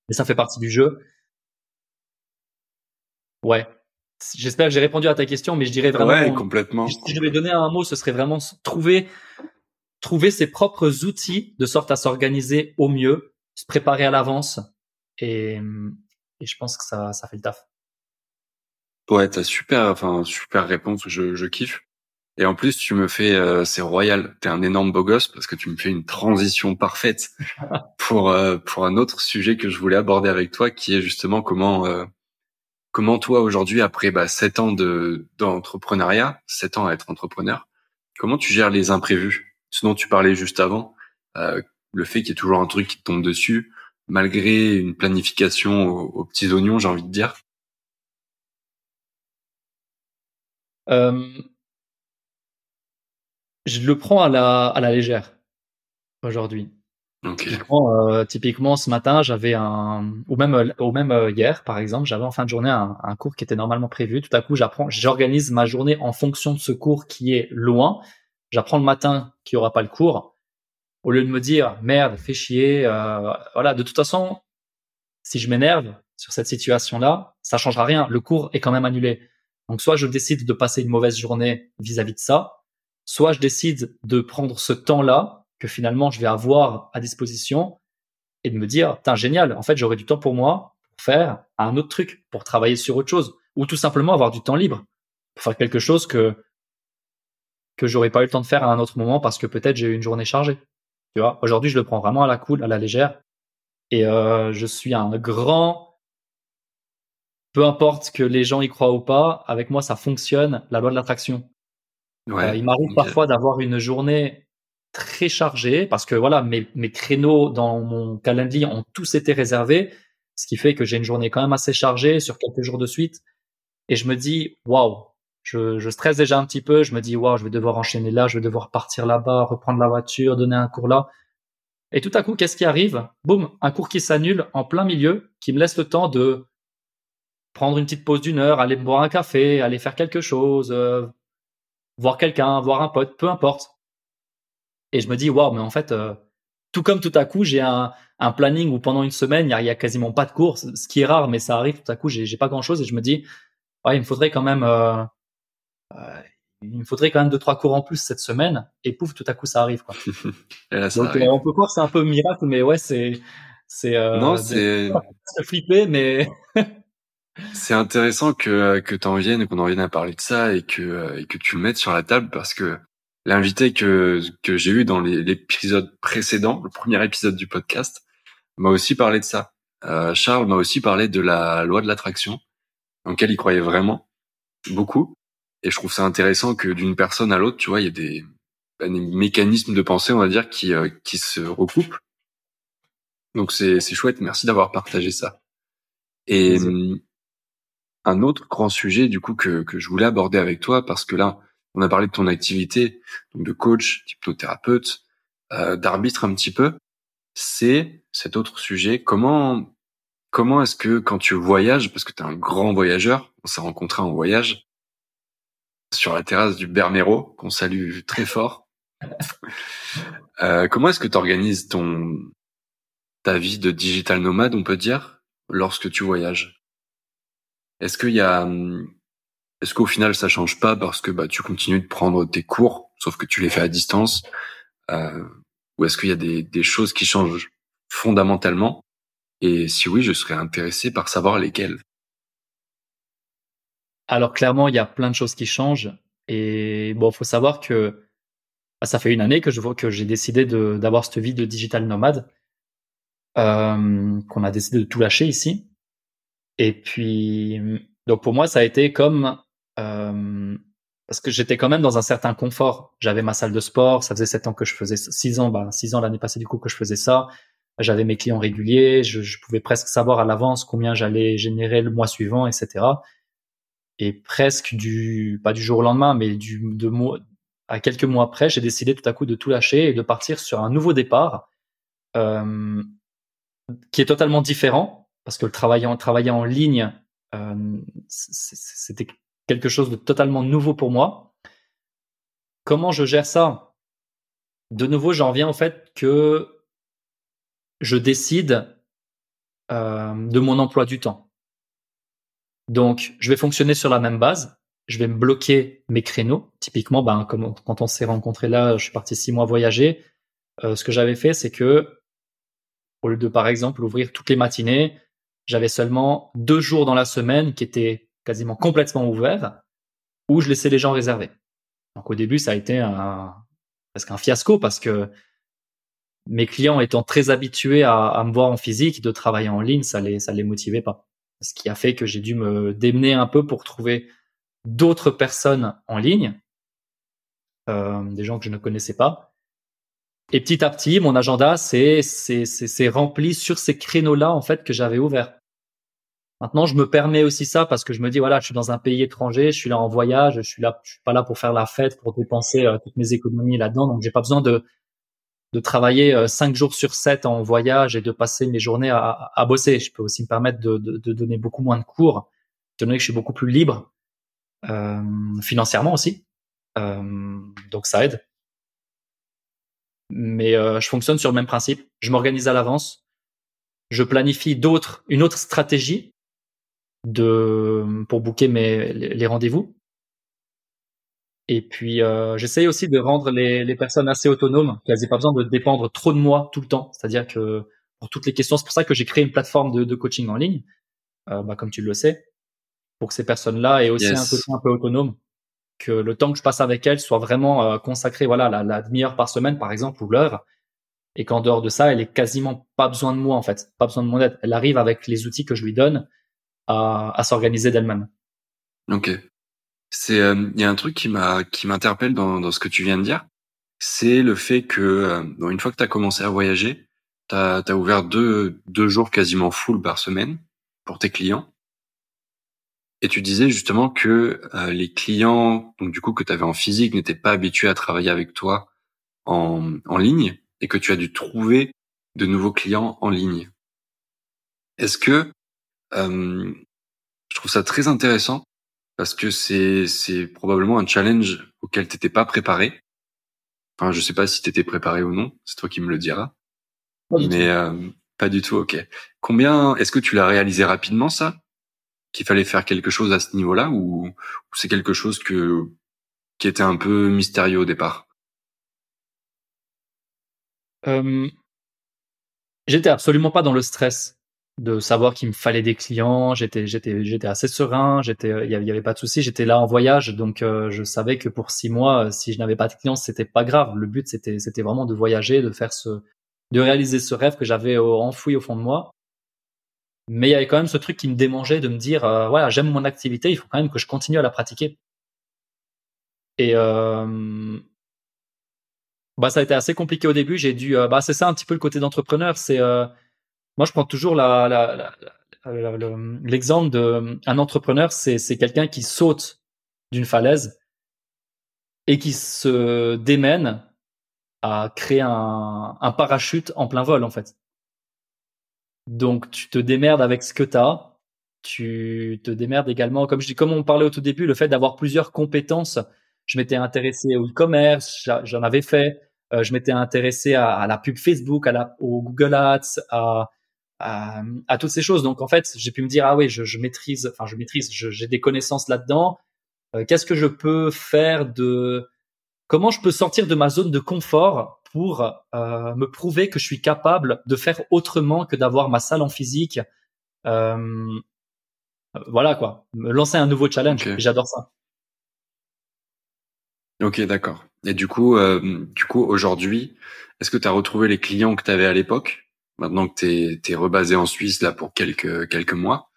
Mais ça fait partie du jeu. Ouais. J'espère que j'ai répondu à ta question, mais je dirais vraiment. Ouais, complètement. Si je devais donner un mot, ce serait vraiment trouver, trouver ses propres outils de sorte à s'organiser au mieux, se préparer à l'avance. Et, et je pense que ça, ça fait le taf. Ouais, t'as super, enfin, super réponse. Je, je kiffe. Et en plus, tu me fais, euh, c'est royal. T'es un énorme beau gosse parce que tu me fais une transition parfaite pour euh, pour un autre sujet que je voulais aborder avec toi, qui est justement comment euh, comment toi aujourd'hui, après bah, sept ans de d'entrepreneuriat, sept ans à être entrepreneur, comment tu gères les imprévus? Ce dont tu parlais juste avant, le fait qu'il y ait toujours un truc qui te tombe dessus, malgré une planification aux, petits oignons, j'ai envie de dire. Euh je le prends à la, à la légère aujourd'hui. Okay. Euh, typiquement, ce matin, j'avais un, ou même, ou même euh, hier, par exemple, j'avais en fin de journée un, un, cours qui était normalement prévu. Tout à coup, j'apprends, j'organise ma journée en fonction de ce cours qui est loin. J'apprends le matin qu'il n'y aura pas le cours. Au lieu de me dire, merde, fais chier, euh, voilà, de toute façon, si je m'énerve sur cette situation-là, ça changera rien. Le cours est quand même annulé. Donc, soit je décide de passer une mauvaise journée vis à -vis de ça, soit je décide de prendre ce temps-là que finalement je vais avoir à disposition et de me dire, tiens, génial, en fait, j'aurai du temps pour moi pour faire un autre truc, pour travailler sur autre chose, ou tout simplement avoir du temps libre pour faire quelque chose que que j'aurais pas eu le temps de faire à un autre moment parce que peut-être j'ai eu une journée chargée. Tu vois, aujourd'hui, je le prends vraiment à la cool, à la légère, et euh, je suis un grand peu importe que les gens y croient ou pas, avec moi ça fonctionne, la loi de l'attraction. Euh, il m'arrive parfois d'avoir une journée très chargée parce que voilà, mes, mes créneaux dans mon calendrier ont tous été réservés, ce qui fait que j'ai une journée quand même assez chargée sur quelques jours de suite. Et je me dis, waouh, je, je stresse déjà un petit peu. Je me dis, waouh, je vais devoir enchaîner là, je vais devoir partir là-bas, reprendre la voiture, donner un cours là. Et tout à coup, qu'est-ce qui arrive? Boum, un cours qui s'annule en plein milieu, qui me laisse le temps de prendre une petite pause d'une heure, aller boire un café, aller faire quelque chose, euh, voir quelqu'un, voir un pote, peu importe. Et je me dis, waouh, mais en fait, euh, tout comme tout à coup, j'ai un, un planning où pendant une semaine, il y a, quasiment pas de cours, ce qui est rare, mais ça arrive. Tout à coup, j'ai pas grand chose et je me dis, ouais, il me faudrait quand même, euh, euh, il me faudrait quand même deux trois cours en plus cette semaine. Et pouf, tout à coup, ça arrive. Quoi. Donc, euh, on peut croire que c'est un peu miracle, mais ouais, c'est c'est euh, non, c'est flipper, mais c'est intéressant que que t'en viennes, qu'on en vienne à parler de ça et que et que tu le mettes sur la table parce que l'invité que que j'ai eu dans l'épisode précédent, le premier épisode du podcast, m'a aussi parlé de ça. Euh, Charles m'a aussi parlé de la loi de l'attraction, en laquelle il croyait vraiment beaucoup. Et je trouve ça intéressant que d'une personne à l'autre, tu vois, il y a des, bah, des, mécanismes de pensée, on va dire, qui euh, qui se recoupent. Donc c'est c'est chouette. Merci d'avoir partagé ça. Et un autre grand sujet du coup que je voulais aborder avec toi parce que là on a parlé de ton activité, de coach, d'hypnothérapeute, euh, d'arbitre un petit peu. C'est cet autre sujet. Comment comment est-ce que quand tu voyages, parce que tu es un grand voyageur, on s'est rencontré en voyage sur la terrasse du Bermero, qu'on salue très fort. euh, comment est-ce que tu organises ton ta vie de digital nomade, on peut dire, lorsque tu voyages? Est-ce qu'il y a hum, est-ce qu'au final ça change pas parce que bah tu continues de prendre tes cours, sauf que tu les fais à distance, euh, ou est-ce qu'il y a des, choses qui changent fondamentalement? Et si oui, je serais intéressé par savoir lesquelles. Alors clairement, il y a plein de choses qui changent. Et bon, faut savoir que bah, ça fait une année que je vois que j'ai décidé d'avoir cette vie de digital nomade, euh, qu'on a décidé de tout lâcher ici. Et puis, donc pour moi, ça a été comme euh, parce que j'étais quand même dans un certain confort. J'avais ma salle de sport, ça faisait sept ans que je faisais six ans, bah six ans l'année passée du coup que je faisais ça. J'avais mes clients réguliers, je, je pouvais presque savoir à l'avance combien j'allais générer le mois suivant, etc. Et presque du, pas du jour au lendemain, mais du de mois, à quelques mois après, j'ai décidé tout à coup de tout lâcher et de partir sur un nouveau départ euh, qui est totalement différent parce que le travailler en, travailler en ligne, euh, c'était quelque chose de totalement nouveau pour moi. Comment je gère ça? De nouveau, j'en viens au fait que je décide euh, de mon emploi du temps. Donc, je vais fonctionner sur la même base. Je vais me bloquer mes créneaux. Typiquement, ben, comme quand on s'est rencontré là, je suis parti six mois voyager. Euh, ce que j'avais fait, c'est que au lieu de, par exemple, ouvrir toutes les matinées, j'avais seulement deux jours dans la semaine qui étaient quasiment complètement ouvert, où je laissais les gens réserver. Donc au début, ça a été un, presque un fiasco parce que mes clients étant très habitués à, me voir en physique, de travailler en ligne, ça les ça les motivait pas. Ce qui a fait que j'ai dû me démener un peu pour trouver d'autres personnes en ligne, euh, des gens que je ne connaissais pas. Et petit à petit, mon agenda c'est rempli sur ces créneaux-là en fait que j'avais ouverts. Maintenant, je me permets aussi ça parce que je me dis voilà, je suis dans un pays étranger, je suis là en voyage, je suis là, je suis pas là pour faire la fête, pour dépenser euh, toutes mes économies là-dedans, donc j'ai pas besoin de de travailler euh, cinq jours sur sept en voyage et de passer mes journées à, à bosser. Je peux aussi me permettre de, de, de, donner beaucoup moins de cours, étant donné que je suis beaucoup plus libre euh, financièrement aussi. Euh, donc ça aide. Mais je fonctionne sur le même principe. Je m'organise à l'avance. Je planifie d'autres, une autre stratégie de pour booker mes les rendez-vous. Et puis euh, j'essaye aussi de rendre les, les personnes assez autonomes, qu'elles n'aient pas besoin de dépendre trop de moi tout le temps. C'est-à-dire que pour toutes les questions, c'est pour ça que j'ai créé une plateforme de, de coaching en ligne, euh, bah, comme tu le sais, pour que ces personnes-là aient aussi un un peu autonome, que le temps que je passe avec elles soit vraiment euh, consacré, voilà, la, la demi-heure par semaine par exemple ou l'heure, et qu'en dehors de ça, elle ait quasiment pas besoin de moi en fait, pas besoin de mon aide. Elle arrive avec les outils que je lui donne à, à s'organiser d'elle-même. Ok. C'est euh, il y a un truc qui m'a qui m'interpelle dans, dans ce que tu viens de dire, c'est le fait que euh, une fois que tu as commencé à voyager, tu as, ouvert deux deux jours quasiment full par semaine pour tes clients. Et tu disais justement que euh, les clients donc du coup que tu avais en physique n'étaient pas habitués à travailler avec toi en en ligne et que tu as dû trouver de nouveaux clients en ligne. Est-ce que euh, je trouve ça très intéressant parce que c'est c'est probablement un challenge auquel t'étais pas préparé. Enfin, je sais pas si t'étais préparé ou non. C'est toi qui me le diras. mais pas du tout. Ok. Combien Est-ce que tu l'as réalisé rapidement ça? Qu'il fallait faire quelque chose à ce niveau-là ou, c'est quelque chose que qui était un peu mystérieux au départ? J'étais absolument pas dans le stress de savoir qu'il me fallait des clients. J'étais, j'étais, j'étais assez serein. J'étais, il y avait, pas de souci. J'étais là en voyage, donc euh, je savais que pour six mois, euh, si je n'avais pas de clients, c'était pas grave. Le but, c'était, c'était vraiment de voyager, de faire ce, de réaliser ce rêve que j'avais enfoui au fond de moi. Mais il y avait quand même ce truc qui me démangeait de me dire, euh, voilà, j'aime mon activité, il faut quand même que je continue à la pratiquer. Et euh, bah, ça a été assez compliqué au début. J'ai dû, bah, c'est ça un petit peu le côté d'entrepreneur, c'est moi, je prends toujours la, la, l'exemple d'un entrepreneur, c'est, c'est quelqu'un qui saute d'une falaise et qui se démène à créer un, un, parachute en plein vol, en fait. Donc, tu te démerdes avec ce que tu as. Tu te démerdes également, comme je dis, comme on parlait au tout début, le fait d'avoir plusieurs compétences. Je m'étais intéressé au e-commerce, j'en avais fait. Euh, je m'étais intéressé à, à, la pub Facebook, à la, au Google Ads, à, à, à, toutes ces choses. Donc en fait, j'ai pu me dire ah oui, je, je maîtrise, enfin je maîtrise, j'ai des connaissances là-dedans. Euh, qu'est-ce que je peux faire de comment je peux sortir de ma zone de confort pour euh, me prouver que je suis capable de faire autrement que d'avoir ma salle en physique. Euh, voilà quoi, me lancer un nouveau challenge. J'adore ça. Ok, d'accord. Et du coup, euh, du coup, aujourd'hui, est-ce que tu as retrouvé les clients que tu avais à l'époque? Maintenant que tu es, rebasé en Suisse là pour quelques quelques mois,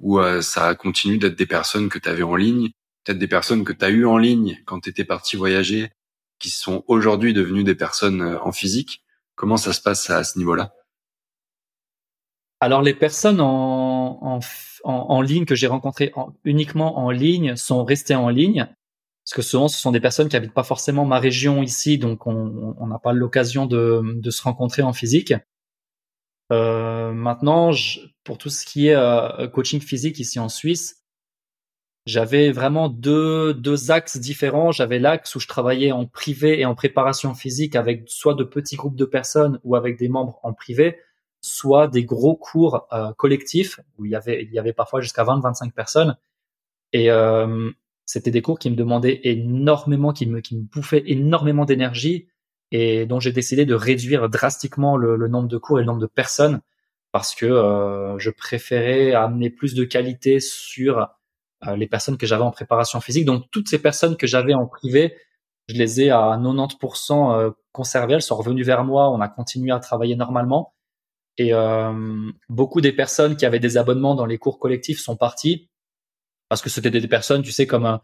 ou euh, ça continue d'être des personnes que tu avais en ligne, peut-être des personnes que tu as eues en ligne quand tu étais parti voyager, qui sont aujourd'hui devenues des personnes euh, en physique. Comment ça se passe à, ce niveau-là? Alors les personnes en, en, en, ligne que j'ai rencontrées uniquement en ligne sont restées en ligne. Parce que souvent, ce sont des personnes qui habitent pas forcément ma région ici, donc on n'a pas l'occasion de, de, se rencontrer en physique. Euh, maintenant, pour tout ce qui est euh, coaching physique ici en Suisse, j'avais vraiment deux, deux axes différents. J'avais l'axe où je travaillais en privé et en préparation physique avec soit de petits groupes de personnes ou avec des membres en privé, soit des gros cours euh, collectifs où il y avait, il y avait parfois jusqu'à 20-25 personnes. Et c'était des cours qui me demandaient énormément, qui me, qui me bouffaient énormément d'énergie et dont j'ai décidé de réduire drastiquement le, nombre de cours et le nombre de personnes parce que euh, je préférais amener plus de qualité sur euh, les personnes que j'avais en préparation physique. Donc toutes ces personnes que j'avais en privé, je les ai à 90% euh, conservées, elles sont revenues vers moi, on a continué à travailler normalement. Et beaucoup des personnes qui avaient des abonnements dans les cours collectifs sont parties parce que c'était des personnes, tu sais, comme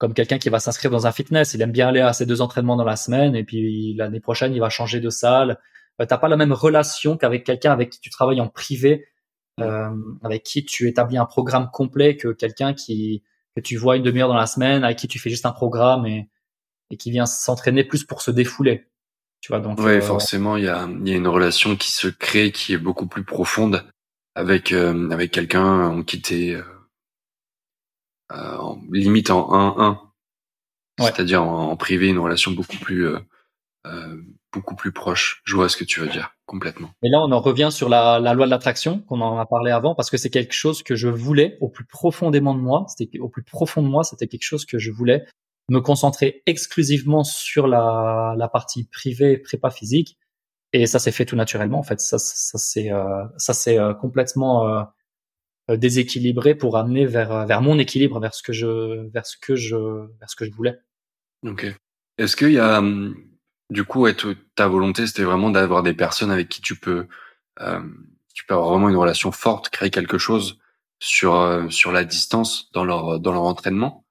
comme quelqu'un qui va s'inscrire dans un fitness. Il aime bien aller à ses deux entraînements dans la semaine et puis l'année prochaine, il va changer de salle. Euh, t'as pas la même relation qu'avec quelqu'un avec qui tu travailles en privé, euh, avec qui tu établis un programme complet que quelqu'un qui que tu vois une demi-heure dans la semaine, avec qui tu fais juste un programme et, et qui vient s'entraîner plus pour se défouler. Tu vois donc. Oui, euh, forcément, il y a, y a une relation qui se crée, qui est beaucoup plus profonde avec euh, avec quelqu'un en qui t'es euh, limite en 1-1. C'est-à-dire en, privé, une relation beaucoup plus euh, euh, beaucoup plus proche. Je vois ce que tu veux dire complètement. Et là, on en revient sur la, la loi de l'attraction qu'on en a parlé avant, parce que c'est quelque chose que je voulais au plus profondément de moi. C'était au plus profond de moi, c'était quelque chose que je voulais me concentrer exclusivement sur la, la partie privée, prépa physique, et ça s'est fait tout naturellement. En fait, ça, ça c'est euh, ça c'est complètement euh, déséquilibré pour amener vers euh, vers mon équilibre, vers ce que je vers ce que je vers ce que je voulais. Ok. Est-ce qu'il y a hum, du coup ta volonté c'était vraiment d'avoir des personnes avec qui tu peux euh, tu peux avoir vraiment une relation forte, créer quelque chose sur euh, sur la distance dans leur dans leur entraînement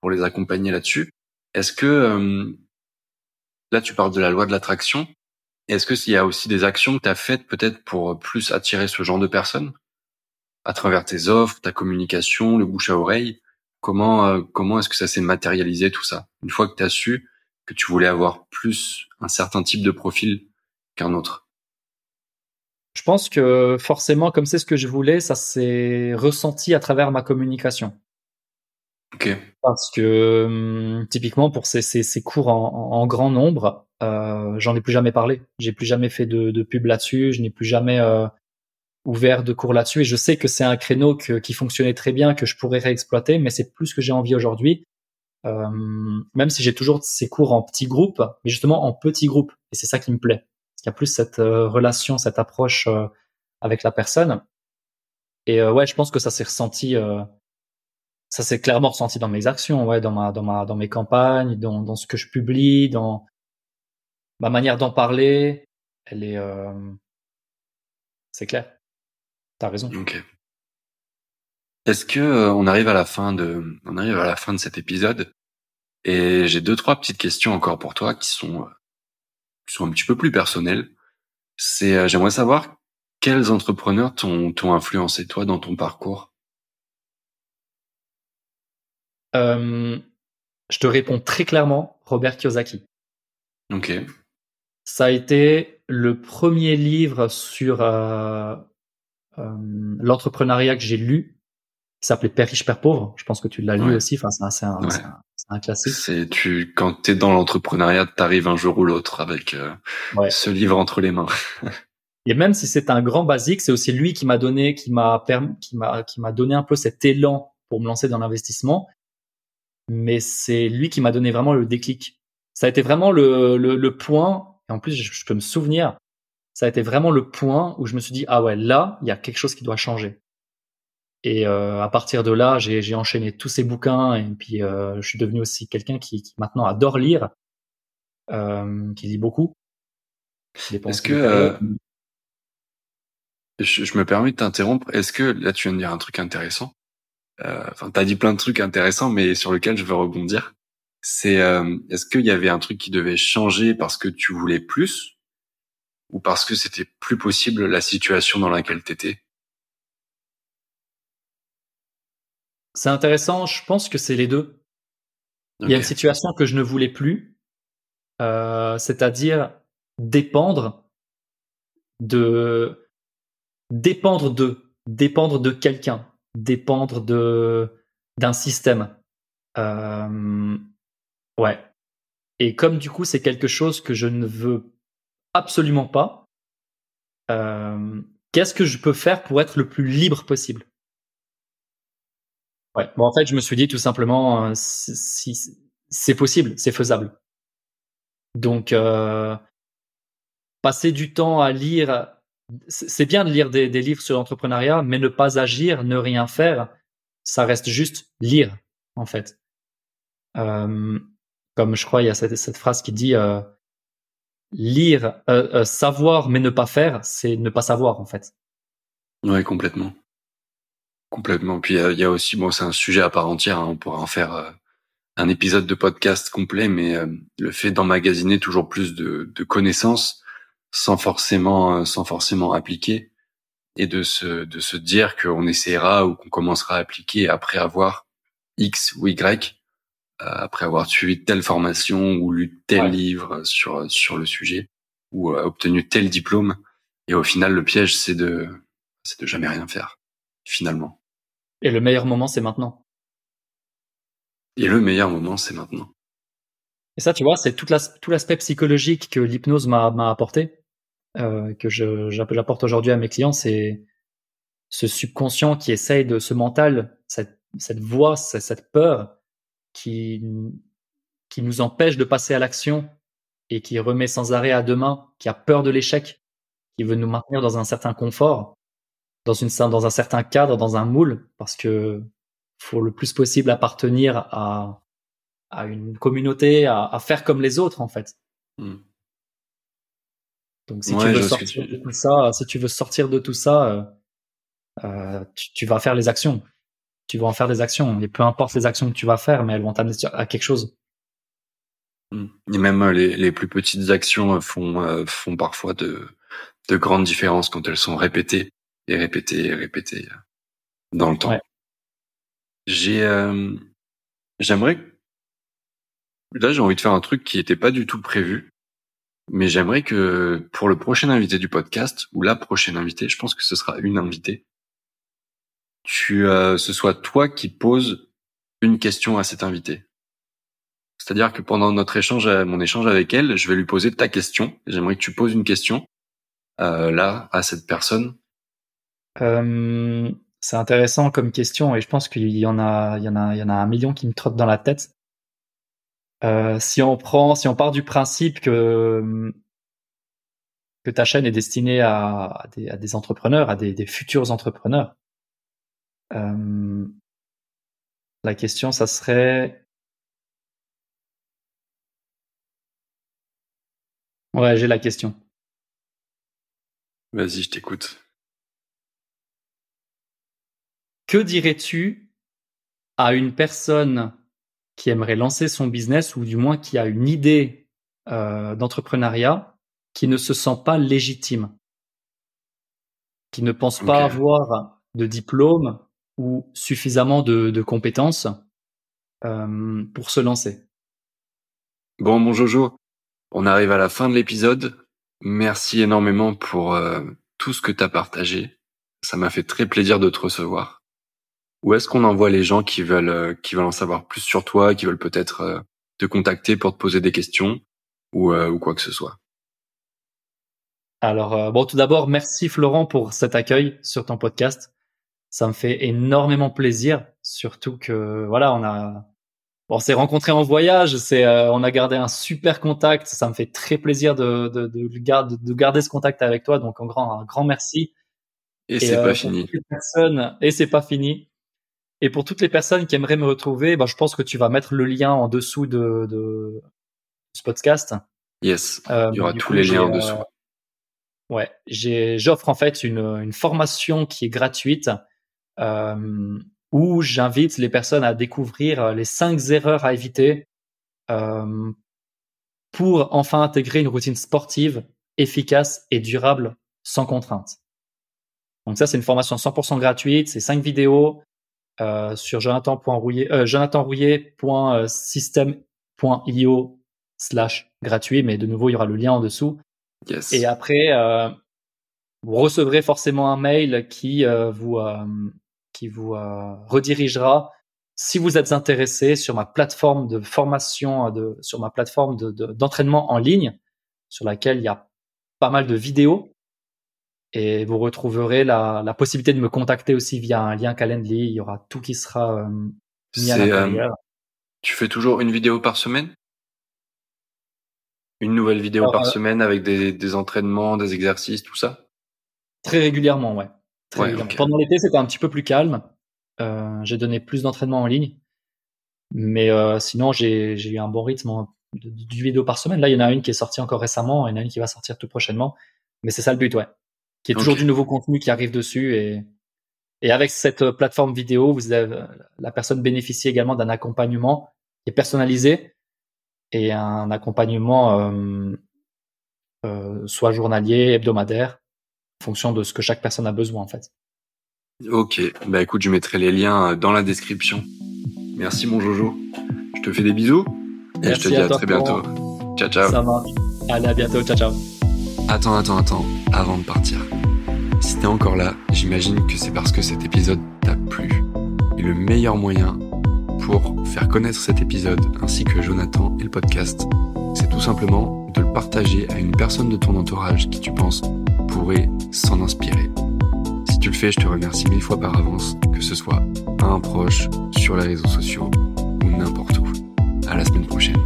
pour les accompagner là-dessus? Est-ce que hum, là tu parles de la loi de l'attraction Est-ce que s'il y a aussi des actions que tu as faites peut-être pour plus attirer ce genre de personnes? À travers tes offres, ta communication, le bouche à oreille Comment euh, comment est-ce que ça s'est matérialisé tout ça? Une fois que tu as su que tu voulais avoir plus un certain type de profil qu'un autre Je pense que forcément, comme c'est ce que je voulais, ça s'est ressenti à travers ma communication. Ok. Parce que hum, typiquement pour ces, ces, ces cours en, en, grand nombre, euh, j'en ai plus jamais parlé. J'ai plus jamais fait de, de pub là-dessus. Je n'ai plus jamais euh, ouvert de cours là-dessus. Et je sais que c'est un créneau qui fonctionnait très bien, que je pourrais réexploiter, mais c'est plus ce que j'ai envie aujourd'hui. Euh, même si j'ai toujours ces cours en petits groupes, mais justement en petits groupes. Et c'est ça qui me plaît. Parce qu'il y a plus cette euh, relation, cette approche euh, avec la personne. Et ouais, je pense que ça s'est ressenti ça s'est clairement ressenti dans mes actions, ouais, dans ma, dans ma, dans mes campagnes, dans, dans ce que je publie, dans ma manière d'en parler. Elle est, euh... c'est clair. T'as raison. Ok. Est-ce que euh, on arrive à la fin de, on arrive à la fin de cet épisode? Et j'ai deux trois petites questions encore pour toi qui sont, euh, qui sont un petit peu plus personnelles. C'est, euh, j'aimerais savoir quels entrepreneurs t'ont, influencé toi dans ton parcours? Euh, je te réponds très clairement, Robert Kiyosaki. Ok. Ça a été le premier livre sur l'entrepreneuriat que j'ai lu, qui s'appelait Père riche, Père pauvre. Je pense que tu l'as lu aussi. Enfin, c'est un, un, un, classique. C'est tu quand t'es dans l'entrepreneuriat, t'arrives un jour ou l'autre avec euh, ce livre entre les mains. Et même si c'est un grand basique, c'est aussi lui qui m'a donné, qui m'a qui m'a, qui m'a donné un peu cet élan pour me lancer dans l'investissement mais c'est lui qui m'a donné vraiment le déclic. Ça a été vraiment le, le, le point, et en plus je, peux me souvenir, ça a été vraiment le point où je me suis dit, ah ouais, là, il y a quelque chose qui doit changer. Et euh, à partir de là, j'ai enchaîné tous ces bouquins, et puis euh, je suis devenu aussi quelqu'un qui, qui, maintenant adore lire, euh, qui lit beaucoup. Est-ce que... Euh, je, je me permets de t'interrompre. Est-ce que là tu viens de dire un truc intéressant euh, enfin, t'as dit plein de trucs intéressants, mais sur lequel je veux rebondir. C'est euh, est-ce qu'il y avait un truc qui devait changer parce que tu voulais plus ou parce que c'était plus possible la situation dans laquelle t'étais? C'est intéressant. Je pense que c'est les deux. Il y a une situation que je ne voulais plus, euh, c'est-à-dire dépendre de dépendre de dépendre de quelqu'un dépendre de d'un système. Euh, ouais. Et comme du coup c'est quelque chose que je ne veux absolument pas, euh, qu'est-ce que je peux faire pour être le plus libre possible? Ouais. Bon, en fait, je me suis dit tout simplement, euh, si, c'est possible, c'est faisable. Donc, euh, passer du temps à lire c'est bien de lire des, livres sur l'entrepreneuriat, mais ne pas agir, ne rien faire, ça reste juste lire, en fait. Euh, comme je crois, il y a cette, phrase qui dit euh, lire, euh, savoir mais ne pas faire, c'est ne pas savoir, en fait. Ouais, complètement. Complètement. Puis il y a aussi, bon, c'est un sujet à part entière, hein, on pourra en faire un épisode de podcast complet, mais le fait d'emmagasiner toujours plus de, de connaissances, sans forcément euh, sans forcément appliquer et de se de se dire qu'on essaiera ou qu'on commencera à appliquer après avoir X ou Y euh, après avoir suivi telle formation ou lu tel livre sur sur le sujet ou euh, obtenu tel diplôme et au final le piège c'est de c'est de jamais rien faire finalement. Et le meilleur moment c'est maintenant. Et le meilleur moment c'est maintenant. Et ça, tu vois, c'est tout l'aspect psychologique que l'hypnose m'a apporté euh, que j'apporte aujourd'hui à mes clients, c'est ce subconscient qui essaye de ce mental, cette, cette voix, cette peur qui, qui nous empêche de passer à l'action et qui remet sans arrêt à demain, qui a peur de l'échec, qui veut nous maintenir dans un certain confort, dans, une, dans un certain cadre, dans un moule, parce que faut le plus possible appartenir à, à une communauté, à, à faire comme les autres en fait. Hmm. Donc si tu veux sortir de tout ça, si tu veux sortir de tout ça, euh, euh, tu, vas faire les actions. Tu vas en faire des actions. Et peu importe les actions que tu vas faire, mais elles vont t'amener à quelque chose. Et même euh, les, les plus petites actions font font parfois de de grandes différences quand elles sont répétées et répétées et répétées dans le temps. J'ai j'aimerais là j'ai envie de faire un truc qui n'était pas du tout prévu mais j'aimerais que pour le prochain invité du podcast, ou la prochaine invitée, je pense que ce sera une invitée, tu, euh, ce soit toi qui poses une question à cet invité. C'est-à-dire que pendant notre échange, mon échange avec elle, je vais lui poser ta question. J'aimerais que tu poses une question euh, là à cette personne. Euh, c'est intéressant comme question et je pense qu'il y en a, il y en a, il y en a un million qui me trottent dans la tête. Euh, si on prend, si on part du principe que que ta chaîne est destinée à, des, entrepreneurs, à des, futurs entrepreneurs, euh, la question, ça serait, ouais, j'ai la question. Vas-y, je t'écoute. Que dirais-tu à une personne qui aimerait lancer son business ou du moins qui a une idée euh, d'entrepreneuriat qui ne se sent pas légitime, qui ne pense pas avoir de diplôme ou suffisamment de, compétences euh, pour se lancer. Bon, mon Jojo, on arrive à la fin de l'épisode. Merci énormément pour euh, tout ce que tu as partagé. Ça m'a fait très plaisir de te recevoir. Où est-ce qu'on envoie les gens qui veulent euh, qui veulent en savoir plus sur toi, qui veulent peut-être te contacter pour te poser des questions ou, euh, ou quoi que ce soit? Alors bon, tout d'abord, merci Florent pour cet accueil sur ton podcast. Ça me fait énormément plaisir, surtout que voilà, on a on s'est rencontrés en voyage, c'est on a gardé un super contact. Ça me fait très plaisir de de, de, garder, de garder ce contact avec toi. Donc un grand un grand merci. Et, c'est pas fini. Et c'est pas fini. Et pour toutes les personnes qui aimeraient me retrouver, bah, je pense que tu vas mettre le lien en dessous de, de ce podcast. Yes, euh, il y aura tous les liens en dessous. Euh, ouais, j'offre en fait une, une, formation qui est gratuite euh, où j'invite les personnes à découvrir les cinq erreurs à éviter euh, pour enfin intégrer une routine sportive efficace et durable sans contrainte. Donc ça, c'est une formation 100% gratuite, c'est cinq vidéos, euh, sur jonathan.rouillet, euh, jonathanrouillet.system.io slash gratuit, mais de nouveau, il y aura le lien en dessous. Yes. Et après, euh, vous recevrez forcément un mail qui euh, vous, euh, qui vous redirigera si vous êtes intéressé sur ma plateforme de formation, de, sur ma plateforme d'entraînement de, en ligne, sur laquelle il y a pas mal de vidéos et vous retrouverez la, la, possibilité de me contacter aussi via un lien Calendly. Il y aura tout qui sera euh, mis à l'intérieur. Euh, tu fais toujours une vidéo par semaine? Une nouvelle vidéo par euh, semaine avec des, des, entraînements, des exercices, tout ça? Très régulièrement, ouais. Pendant l'été, c'était un petit peu plus calme. j'ai donné plus d'entraînements en ligne. Mais sinon, j'ai eu un bon rythme de, de, vidéo par semaine. Là, il y en a une qui est sortie encore récemment, il y en a une qui va sortir tout prochainement. Mais c'est ça le but, ouais qui est toujours du nouveau contenu qui arrive dessus et et avec cette euh, plateforme vidéo, vous avez, la personne bénéficie également d'un accompagnement qui est personnalisé et un accompagnement euh, euh, soit journalier, hebdomadaire, fonction de ce que chaque personne a besoin en fait. Ok, bah écoute, je mettrai les liens euh, dans la description. Merci mon Jojo. Je te fais des bisous et je te dis à, très bientôt. Ciao ciao. Ça marche. Allez à bientôt. Ciao ciao. Attends, attends, attends, avant de partir. Si t'es encore là, j'imagine que c'est parce que cet épisode t'a plu. Et le meilleur moyen pour faire connaître cet épisode ainsi que Jonathan et le podcast, c'est tout simplement de le partager à une personne de ton entourage qui tu penses pourrait s'en inspirer. Si tu le fais, je te remercie mille fois par avance, que ce soit à un proche, sur les réseaux sociaux ou n'importe où. À la semaine prochaine.